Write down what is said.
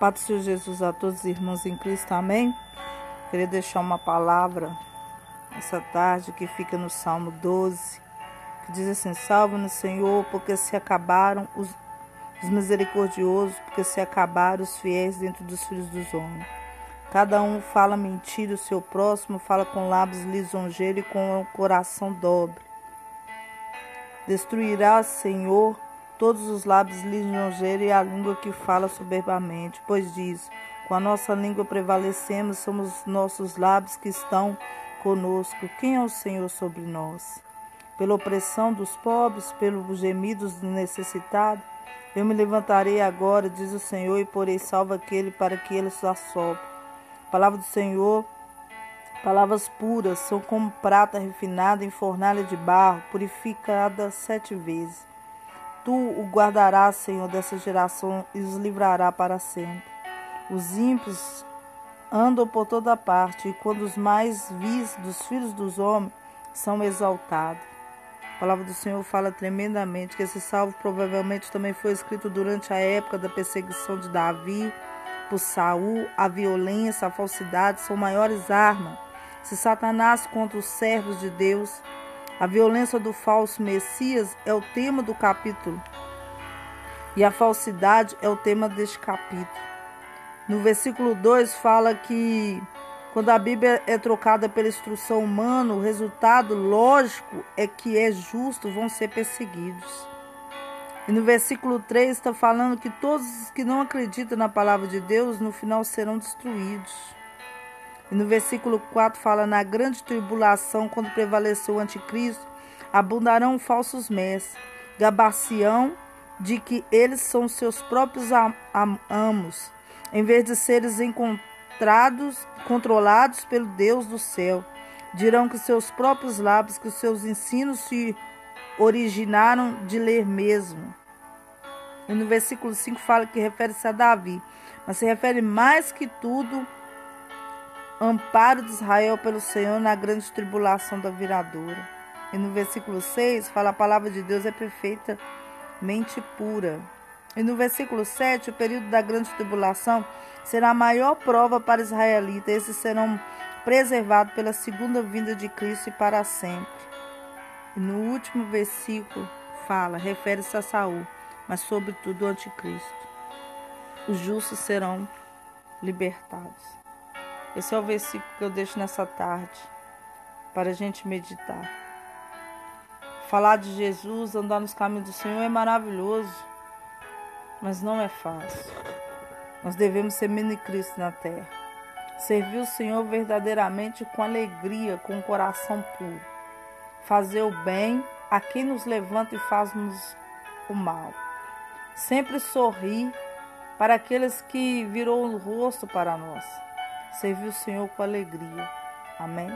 Pai do Senhor Jesus a todos os irmãos em Cristo, amém? Queria deixar uma palavra essa tarde que fica no Salmo 12, que diz assim: Salva-nos, Senhor, porque se acabaram os, os misericordiosos, porque se acabaram os fiéis dentro dos filhos dos homens. Cada um fala mentira, o seu próximo fala com lábios lisonjeiros e com o coração dobre. Destruirá, Senhor, todos os lábios lisonjeiros e a língua que fala soberbamente, pois diz: com a nossa língua prevalecemos, somos nossos lábios que estão conosco. Quem é o Senhor sobre nós? Pela opressão dos pobres, pelos gemidos do necessitado, eu me levantarei agora, diz o Senhor, e porei salvo aquele para que ele se assopre. Palavra do Senhor, palavras puras, são como prata refinada em fornalha de barro, purificada sete vezes. Tu o guardarás, Senhor, dessa geração e os livrará para sempre. Os ímpios andam por toda parte, e quando os mais vis dos filhos dos homens são exaltados. A palavra do Senhor fala tremendamente que esse salvo provavelmente também foi escrito durante a época da perseguição de Davi por Saul. A violência, a falsidade são maiores armas. Se Satanás contra os servos de Deus, a violência do falso Messias é o tema do capítulo. E a falsidade é o tema deste capítulo. No versículo 2 fala que quando a Bíblia é trocada pela instrução humana, o resultado lógico é que é justo vão ser perseguidos. E no versículo 3 está falando que todos os que não acreditam na palavra de Deus no final serão destruídos. E no versículo 4 fala: Na grande tribulação, quando prevaleceu o anticristo, abundarão falsos mestres, gabacião de que eles são seus próprios am am amos, em vez de seres encontrados, controlados pelo Deus do céu. Dirão que seus próprios lábios, que os seus ensinos se originaram de ler mesmo. E no versículo 5 fala que refere-se a Davi, mas se refere mais que tudo amparo de Israel pelo Senhor na grande tribulação da viradoura. E no versículo 6 fala a palavra de Deus é perfeitamente pura. E no versículo 7, o período da grande tribulação será a maior prova para israelitas. Esses serão preservados pela segunda vinda de Cristo e para sempre. E no último versículo fala, refere-se a Saul, mas sobretudo o anticristo. Os justos serão libertados. Esse é o versículo que eu deixo nessa tarde para a gente meditar. Falar de Jesus, andar nos caminhos do Senhor é maravilhoso, mas não é fácil. Nós devemos ser mini Cristo na terra. Servir o Senhor verdadeiramente com alegria, com o coração puro. Fazer o bem a quem nos levanta e faz-nos o mal. Sempre sorrir para aqueles que virou o rosto para nós servir o Senhor com alegria. Amém?